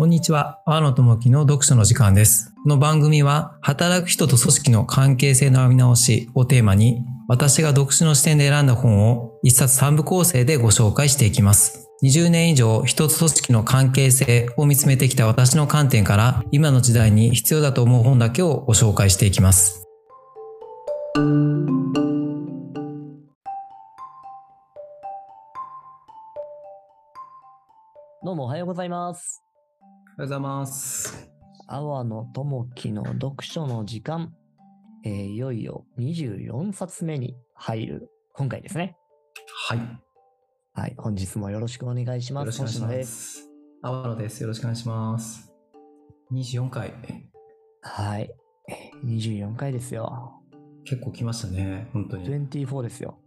こんにちは。阿野智樹の読書の時間です。この番組は、働く人と組織の関係性の見直しをテーマに、私が読書の視点で選んだ本を一冊三部構成でご紹介していきます。20年以上、人と組織の関係性を見つめてきた私の観点から、今の時代に必要だと思う本だけをご紹介していきます。どうもおはようございます。おはようございます。阿波野智樹の読書の時間、えーいよいよ24冊目に入る今回ですね。はい。よはい、本日もよろしくお願いします。ろしくお願いし。ますす。阿波野です。よろしくお願いします。24回。はい、えー24回ですよ。結構来ましたね。本当に。24ですよ。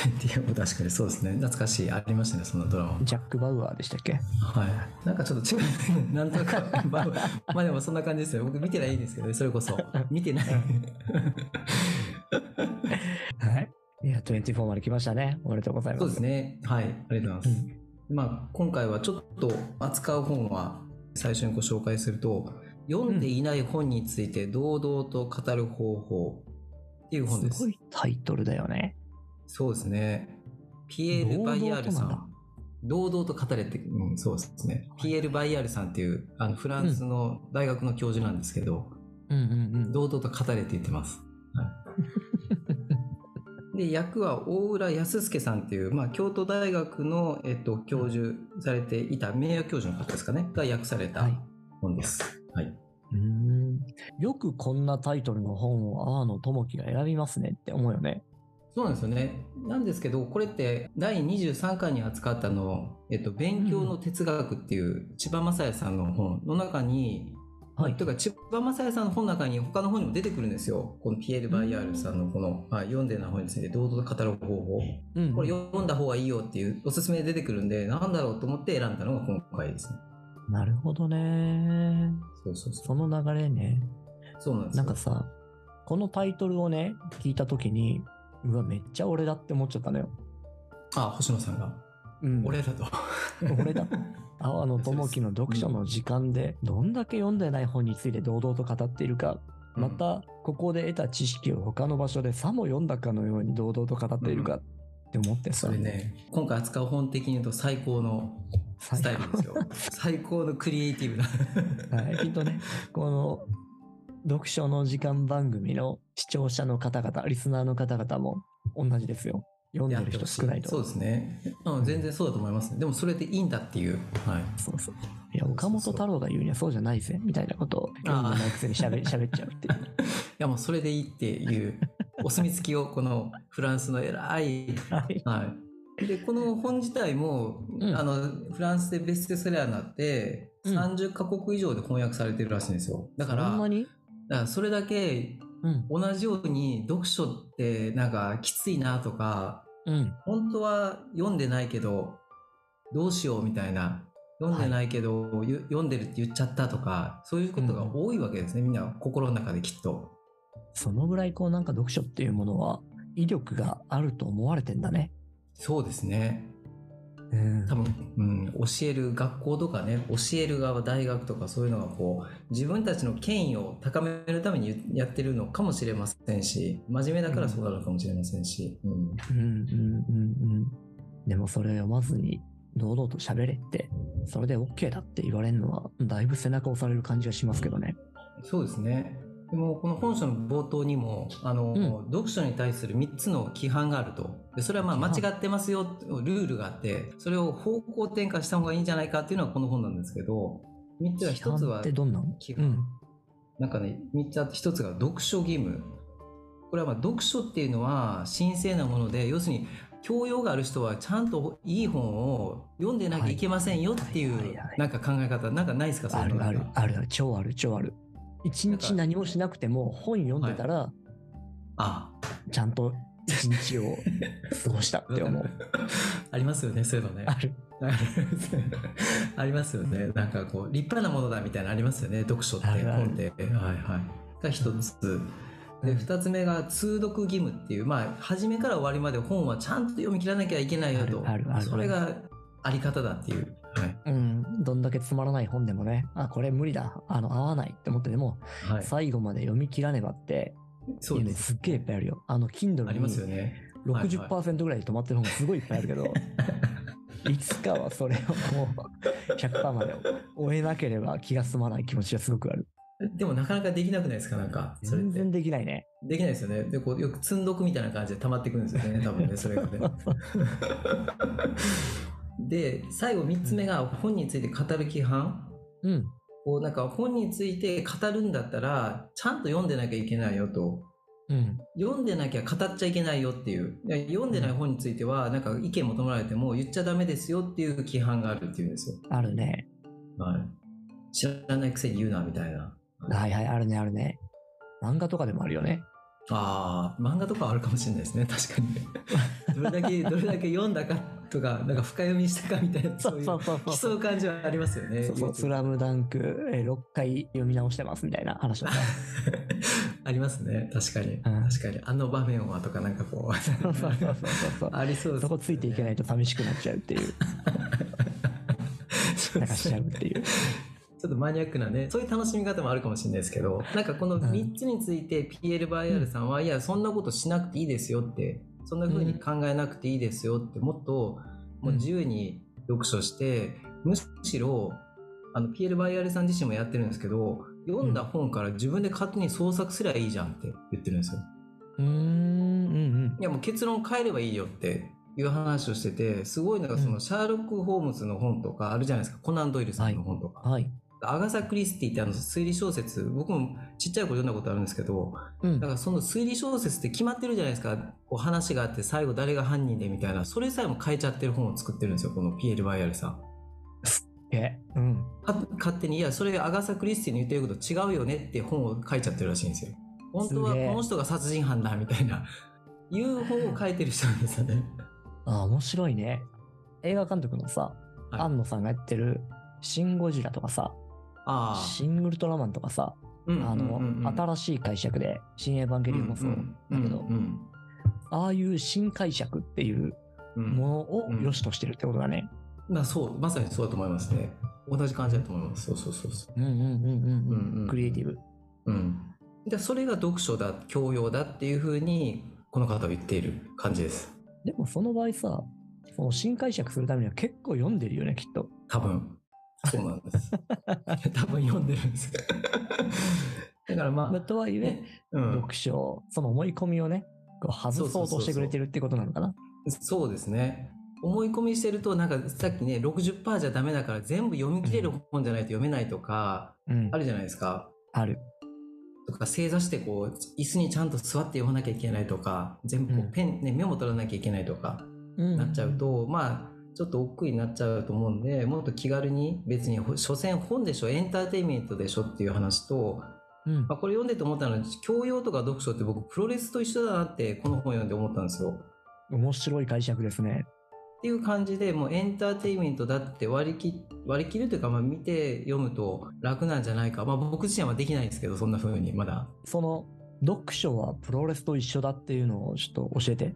20確かにそうですね。懐かしい。ありましたね、そのドラマ。ジャック・バウアーでしたっけ？はい。なんかちょっと違う。なんとなく、まあ、まあでもそんな感じですよ。僕見てないんですけどね、それこそ。見てない。はい。いや、24まで来ましたね。おめでとうございます。そうですね。はい。ありがとうございます。うんまあ、今回はちょっと扱う本は最初にご紹介すると、読んでいない本について堂々と語る方法っていう本です。すごいタイトルだよね。そうですね。ピエール・バイヤールさ堂々となん。堂々と語れって、うん、そうですね。ピエール・バイヤールさんっていうあのフランスの大学の教授なんですけど、うんうんうん。堂々と語れって言ってます。はい、で、役は大浦康介さんっていう、まあ、京都大学の、えっと、教授されていた名誉教授の方ですかね、が訳されたはい本です。はい。うーんよくこんなタイトルの本を阿野智樹が選びますねって思うよね。そうなんですよね。なんですけど、これって第23巻に扱ったの、えっと、勉強の哲学っていう千葉雅也さんの本の中に、はいというか千葉雅也さんの本の中に他の本にも出てくるんですよ。このピエール・バイヤールさんのこの、はい、読んでない本について堂々と語る方法。うんこれ読んだ方がいいよっていうおすすめで出てくるんで、なんだろうと思って選んだのが今回ですね。なるほどね。そうそうそう。その流れね。そうなんですよなんかさ、このタイトルをね、聞いたときに、うわ、めっちゃ俺だって思っちゃったのよ。あ、星野さんが。うん、俺だと。俺だ。阿野智樹の読書の時間で、どんだけ読んでない本について堂々と語っているか、また、ここで得た知識を他の場所でさも読んだかのように堂々と語っているかって思ってさ、それね、今回扱う本的に言うと最高のスタイルですよ。最高のクリエイティブな。はい、きっとね、この読書の時間番組の視聴者の方々、リスナーの方々も同じですよ。読んでる人少ないと。そうですね。うん、全然そうだと思います、ね。でもそれでいいんだっていう。はい。そうそう。いや、岡本太郎が言うにはそうじゃないぜ、みたいなことを読んでないくせに喋り 喋っちゃうっていう。いやもうそれでいいっていうお墨付きをこのフランスの偉い、はい。はい。で、この本自体も、うんあの、フランスでベストセラーになって、うん30カ国以上で翻訳されてるらしいんですよ。だから、だからそれだけうん。同じように読書ってなんかきついなとか、うん。本当は読んでないけどどうしようみたいな読んでないけど、ゆ読んでるって言っちゃったとかそういうことが多いわけですね、みんな心の中できっとそのぐらいこうなんか読書っていうものは威力があると思われてんだね。そうですねうん多分、うん、教える学校とかね教える側大学とかそういうのがこう自分たちの権威を高めるためにやってるのかもしれませんし真面目だからそうなるのかもしれませんし。でもそれを読まずに堂々と喋れって、それで OK だって言われるのは、だいぶ背中押される感じがしますけどね。そうですね。でもこの本書の冒頭にもあの、うん。読書に対する3つの規範があると。でそれはまあ間違ってますよルールがあってそれを方向転換した方がいいんじゃないかっていうのがこの本なんですけど3つは1つはってどんなの？規範。うん。なんかね3つあって1つが読書義務。これはまあ読書っていうのは神聖なもので要するに教養がある人はちゃんといい本を読んでなきゃいけませんよっていうはいなんか考え方。なんかないですかそういうのなんかるあるある、超ある超ある。一日何もしなくても本読んでたら、あちゃんと一日を過ごしたって思う。ありますよねそういうのねある。ありますよね。なんかこう、立派なものだみたいなのありますよね。読書って、本って。はいはい。が一つ。で、二つ目が通読義務っていう、まあ、初めから終わりまで本はちゃんと読み切らなきゃいけないよと。あるあるあるそれがあり方だっていう。はい。うん、どんだけつまらない本でもね、あ、これ無理だ、あの、合わないって思ってでも、はい。最後まで読み切らねばって、そうです。すっげえいっぱいあるよ。あの、Kindle ありますよにね。はいはい60%ぐらいで止まってる本がすごいいっぱいあるけど、いつかはそれをもう100%まで終えなければ気が済まない気持ちがすごくある。でもなかなかできなくないですか？なんか。全然できないね。できないですよね。で、こう、よく積んどくみたいな感じで溜まってくるんですよね、多分ね、それがね。で、最後3つ目が本について語る規範。うん。こう、なんか本について語るんだったら、ちゃんと読んでなきゃいけないよと。うん。読んでなきゃ語っちゃいけないよっていう。で読んでない本については、なんか意見求められても言っちゃダメですよっていう規範があるっていうんですよ。あるね。はい。知らないくせに言うな、みたいな。はいはい、あるね、あるね。漫画とかでもあるよね。ああ、漫画とかはあるかもしれないですね、確かにね。どれだけ、どれだけ読んだかとか、なんか深読みしたかみたいな、そういう、競う感じはありますよね。そうそう、スラムダンク、えー6回読み直してますみたいな話。ありますね、確かに。確かに。あの場面はとか、なんかこそうそうそうそうそうう、ありそうです、そこついていけないと寂しくなっちゃうっていう、そうなんかしちゃうっていう。ちょっとマニアックなね、そういう楽しみ方もあるかもしれないですけど、なんかこの3つについて PL バイアルさんは、いや、そんなことしなくていいですよって、そんな風に考えなくていいですよって、もっともう自由に読書して、むしろ、あの、PL バイアルさん自身もやってるんですけど、読んだ本から自分で勝手に創作すりゃいいじゃんって言ってるんですよ。うーん、うんうん。いやもう結論変えればいいよっていう話をしてて、すごいのがそのシャーロック・ホームズの本とかあるじゃないですか。コナン・ドイルさんの本とか。はい。アガサ・クリスティってあの推理小説、僕もちっちゃい頃読んだことあるんですけど、うんだからその推理小説って決まってるじゃないですか。こう話があって最後誰が犯人でみたいな、それさえも変えちゃってる本を作ってるんですよ、このピエール・バイアルさん。え、うん。か勝手に、いや、それアガサ・クリスティの言ってること違うよねって本を書いちゃってるらしいんですよ。本当はこの人が殺人犯だみたいな、いう本を書いてる人なんですよね。あ、面白いね。映画監督のさ、はい庵野さんがやってる、シン・ゴジラとかさ、あシン・ウルトラマンとかさ、あ、あの、新しい解釈で、新エヴァンゲリオンもそうだけど、うんああいう新解釈っていうものをうん良しとしてるってことだね。まあそう、まさにそうだと思いますね。同じ感じだと思います。そうそうそうそう。うんうんうんうんうんクリエイティブ。うん。で、それが読書だ、教養だっていうふうに、この方は言っている感じです。でもその場合さ、その新解釈するためには結構読んでるよね、きっと。多分。そうなんです。多分読んでるんです。だからまあ、まあとはいえ、ねうん、読書、その思い込みをね、こう外そうとしてくれてるってことなのかな。そうですね。思い込みしてると、なんかさっきね、60%じゃダメだから全部読み切れる本じゃないと読めないとか、うんあ。るじゃないですか。ある。とか正座してこう椅子にちゃんと座って読まなきゃいけないとか全部こうんうペン、ね、メモ取らなきゃいけないとかうんなっちゃうと、まあちょっと億劫になっちゃうと思うんでもっと気軽に別にほ所詮本でしょ？エンターテインメントでしょっていう話と、うんまあ、これ読んでて思ったのは教養とか読書って僕プロレスと一緒だなってこの本読んで思ったんですよ。面白い解釈ですね。っていう感じでもうエンターテインメントだって割り切割り切るというか、まあ、見て読むと楽なんじゃないか、まあ、僕自身はできないんですけどそんな風にまだその、読書はプロレスと一緒だっていうのをちょっと教えて。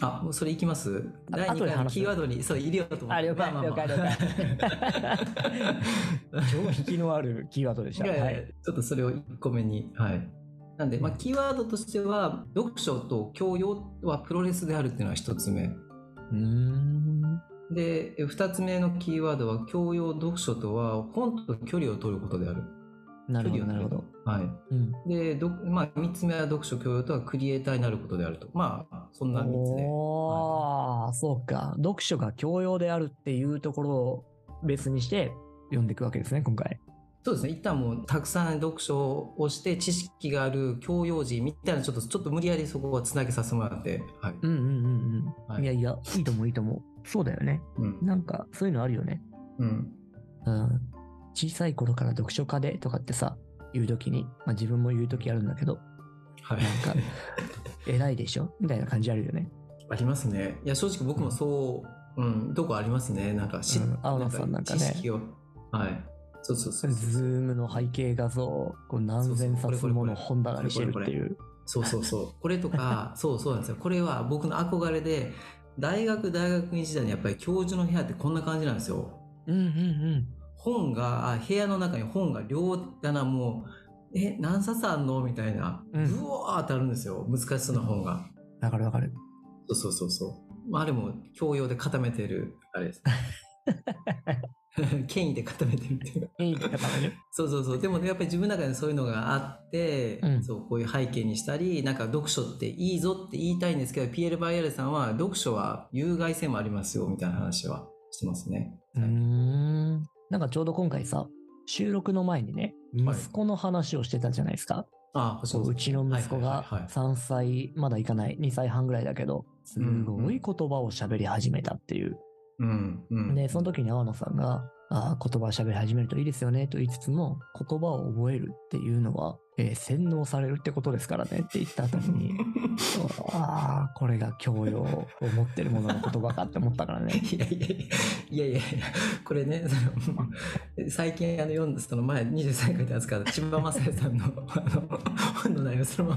あ、もうそれいきます？あ第2回のキーワードに、そう、入れようと思って。あ了解まあまあまあ了解 超引きのあるキーワードでした。いやいやはい。ちょっとそれを1個目に。はい。なんで、まあ、キーワードとしては、読書と教養はプロレスであるっていうのは1つ目。うーん。で、2つ目のキーワードは、教養、読書とは、本と距離を取ることである。なるほど、なるほど。はい。うん。で、どまあ、3つ目は読書、教養とはクリエイターになることであると。まあ、そんな3つで。おー、そうか。読書が教養であるっていうところを別にして読んでいくわけですね、今回。そうですね。一旦もうたくさん読書をして知識がある教養人みたいなちょっとちょっと無理やりそこはつなげさせてもらって。はい。うんうんうんうん。はいい、やいや、いいと思う、いいと思う。そうだよね。うん。なんか、そういうのあるよね。うん。うん。小さい頃から読書家でとかってさ、言うときに、まあ自分も言うときあるんだけど、はい。なんか、偉いでしょ？みたいな感じあるよね。ありますね。いや、正直僕もそう、うん、とこありますね。なんかし、うん青野さんなんかね。はい。そうそうそうそう。ズームの背景画像をこう何千冊もの本棚にしてるっていう。そうそうそう。これとか、そうそうなんですよ。これは僕の憧れで、大学、大学院時代にやっぱり教授の部屋ってこんな感じなんですよ。うんうん本が、あ部屋の中に本が両棚もう、え、何冊あんの？みたいな、うんブワーってあるんですよ。難しそうな本が。うん。わかるわかる。そうそうそうそう。まああれも教養で固めてる、あれです。権威で固めてるっていうか。いい方ね。そうそうそう。でもねやっぱり自分の中でそういうのがあって、うんそう、こういう背景にしたり、なんか読書っていいぞって言いたいんですけど、ピエール・バイヤルさんは読書は有害性もありますよ、みたいな話はしてますね。うーん。なんかちょうど今回さ、収録の前にね、はい。息子の話をしてたじゃないですか。ああ、そううちの息子がはいはいはいはい。3歳、まだいかない、2歳半ぐらいだけど、すごい言葉を喋り始めたっていう。うん、うん。で、その時に阿野さんが、あー言葉を喋り始めるといいですよねと言いつつも、言葉を覚えるっていうのは、えー洗脳されるってことですからねって言った後に、ああ、これが教養を持ってるものの言葉かって思ったからね。いやいやいやいやいやこれね、その最近あの読んだ、その前23回で扱った千葉雅也さんのあの本の内容そのま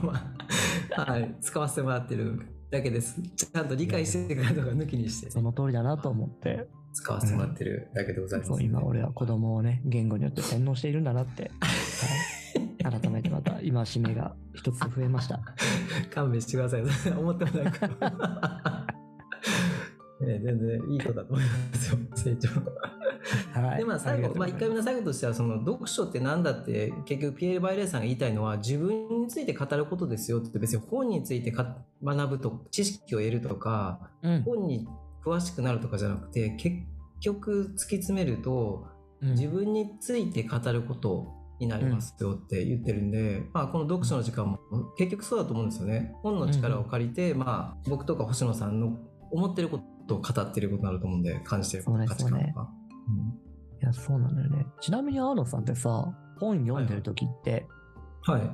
ま、はい、使わせてもらってるだけです。ちゃんと理解してくれるのが抜きにしてその通りだなと思って、使わせてもらってるだけでございます、そう今俺は子供をね、言語によって洗脳しているんだなって、はい、改めてまた今しめが一つ増えました。勘弁してください。思ってもないこと。ね、全然いいことだと思いますよ、成長。はい。でまあ最後、まあ、1回目目の最後としてはその読書って何だって結局ピエール・バイレーさんが言いたいのは自分について語ることですよって別に本についてか学ぶと知識を得るとかうん。本に詳しくなるとかじゃなくて結局突き詰めるとうん自分について語ることになりますよって言ってるんで、まあ、この読書の時間も結局そうだと思うんですよね。本の力を借りて、まあ、僕とか星野さんの思ってることを語ってることになると思うんで感じてるこ価値観とか。いや、そうなんだよね。ちなみにア野さんってさ、本読んでる時って、うんはい。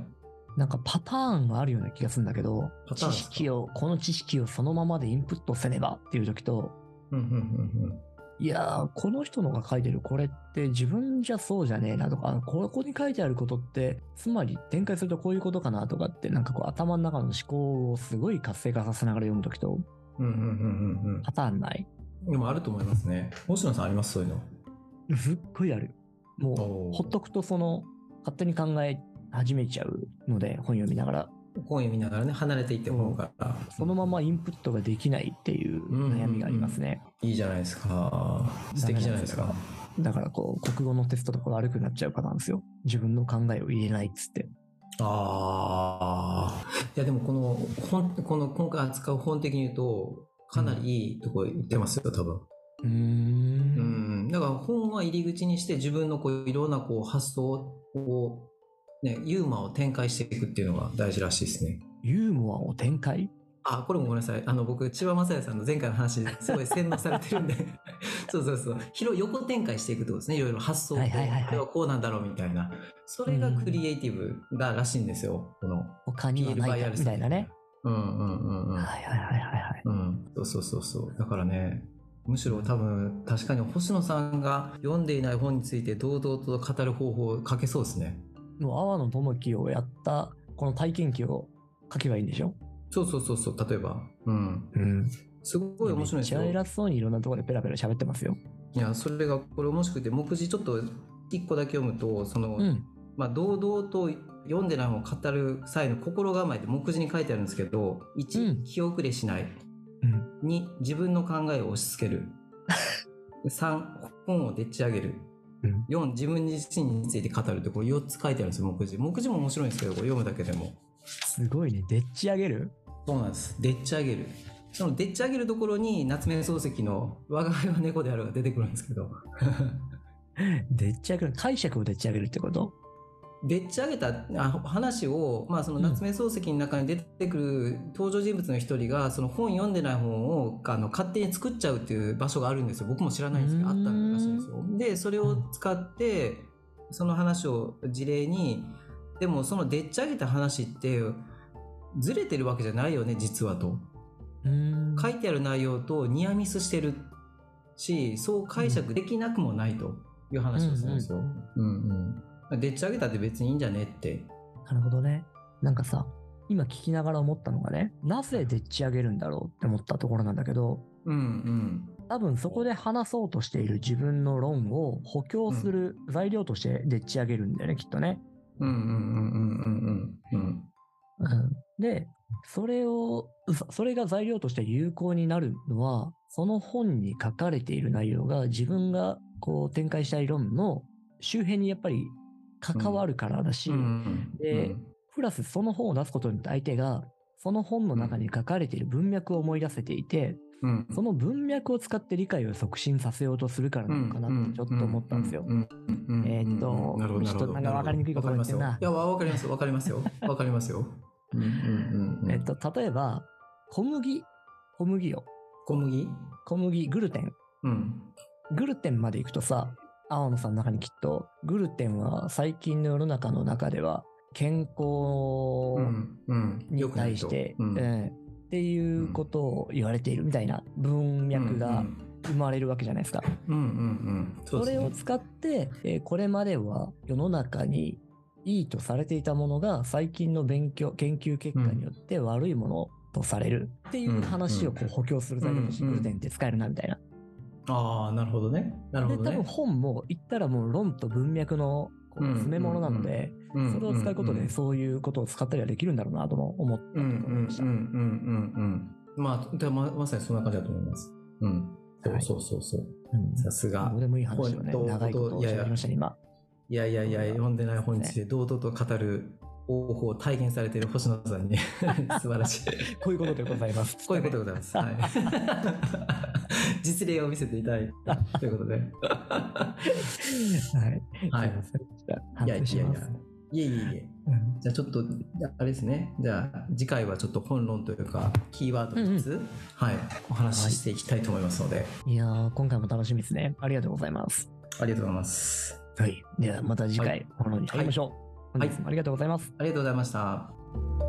なんかパターンがあるような気がするんだけど、知識を、この知識をそのままでインプットせねばっていう時と、うんうんうんうんいやー、この人のが書いてるこれって自分じゃそうじゃねえなとか、ここに書いてあることって、つまり展開するとこういうことかなとかって、なんかこう頭の中の思考をすごい活性化させながら読むときと、うんうんうんうんパターンないうん。でもあると思いますね。星野さんあります？そういうの。すっごいある。もう、ほっとくとその、勝手に考え始めちゃうので、本読みながら。本読みながらね、離れていって本から。そのままインプットができないっていう悩みがありますね。いいじゃないですか。素敵じゃないですか。だからこう、国語のテストとか悪くなっちゃうパターンですよ。自分の考えを入れないっつって。ああ。いやでもこの本、この今回扱う本的に言うと、かなりいいとこ言ってますよ、多分。うー。うんん。だから本は入り口にして自分のこういろんなこう発想を、ね、ユーモアを展開していくっていうのが大事らしいですね。ユーモアを展開？あ、これもごめんなさい。あの、僕、千葉雅也さんの前回の話、すごい洗脳されてるんで、そうそうそう。広い横展開していくってことですね。いろいろ発想と、はいはいはいはいこれはこうなんだろうみたいな。それがクリエイティブだらしいんですよ。この、他にはないかみたいなね。。うんうんうんうん。はいはいはいはいはい。うん。そうそうそうそう。だからね、むしろ多分、確かに星野さんが読んでいない本について堂々と語る方法を書けそうですね。もう、阿波野智樹をやった、この体験記を書けばいいんでしょ？そうそうそうそう。例えば。うん。うん。すごい面白いんですよめっちゃ。偉そうにいろんなところでペラペラ喋ってますよ。いや、それがこれ面白くて、目次ちょっと一個だけ読むと、その、うん。まあ、堂々と読んでない本を語る際の心構えって目次に書いてあるんですけど、う1、ん気遅れしない。うん。2、自分の考えを押し付ける。3、本をでっち上げる。うん4、自分自身について語るって、これ4つ書いてあるんですよ、目次。目次も面白いんですけど、これ読むだけでも。すごいね。でっち上げる？そうなんです。でっち上げる。そのでっち上げるところに夏目漱石の我が輩は猫であるが出てくるんですけど、でっち上げる。解釈をでっち上げるってこと？でっち上げたあ話を、まあ、その夏目漱石の中に出てくる登場人物の一人がその本読んでない本をあの勝手に作っちゃうっていう場所があるんですよ。僕も知らないんですけどあったらしいんですよ。でそれを使ってその話を事例にでもそのでっち上げた話ってずれてるわけじゃないよね実はと。書いてある内容とニアミスしてるしそう解釈できなくもないという話をするんですよ。うんうんでっち上げたって別にいいんじゃねって。なるほどね。なんかさ、今聞きながら思ったのがね、なぜでっち上げるんだろうって思ったところなんだけど、うんうん。多分そこで話そうとしている自分の論を補強する材料としてでっち上げるんだよね、きっとね。うんうんうんうんうんうん。うんで、それを、そそれが材料として有効になるのは、その本に書かれている内容が自分がこう展開したい論の周辺にやっぱり関わるからだし、うん。でプラスその本を出すことによって相手が、その本の中に書かれている文脈を思い出せていて、うん。その文脈を使って理解を促進させようとするからなのかなってちょっと思ったんですよ。えーっとちょっとなんか分かりにくいこと言ってんな。いや、わかりますよ。わかりますよ。わかりますよ。えっと、例えば、小麦、小麦よ。小麦？小麦、グルテン。うん。グルテンまで行くとさ、青野さんの中にきっと、グルテンは最近の世の中の中では、健康。に対して、っていうことを言われているみたいな文脈が生まれるわけじゃないですか。それを使って、えーこれまでは世の中にいいとされていたものが最近の勉強、研究結果によって悪いものとされるっていう話をこう補強する材料としグルテンって使えるなみたいな。ああ、なるほどね。なるほで、どね。多分本も言ったらもう論と文脈のこううん詰め物なので、うんそれを使うことでうんそういうことを使ったりはできるんだろうなとも思ったとうんうん思いました。うんうんうんうん。まあ、でままさにそんな感じだと思います。うん。そうはいそうそうそう。うんさすがどう。でもいい話をね、長いことをいやいや喋りましたね、今。いやいやいや、読んでない本について堂々と語るを体現されている星野さんに 素晴らしい。こういうことでございます。こういうことでございます。はい、実例を見せていただいたということで。はい。はいすいやいやいや。いえいえいえ。うんじゃあちょっと、あれですね。じゃあ次回はちょっと本論というか、キーワード3つ、はい、お話ししていきたいと思いますので、いやー、今回も楽しみですね。ありがとうございます。ありがとうございます。はい。では、また次は回、このに入りましょう。はい本日もありがとうございます。ありがとうございました。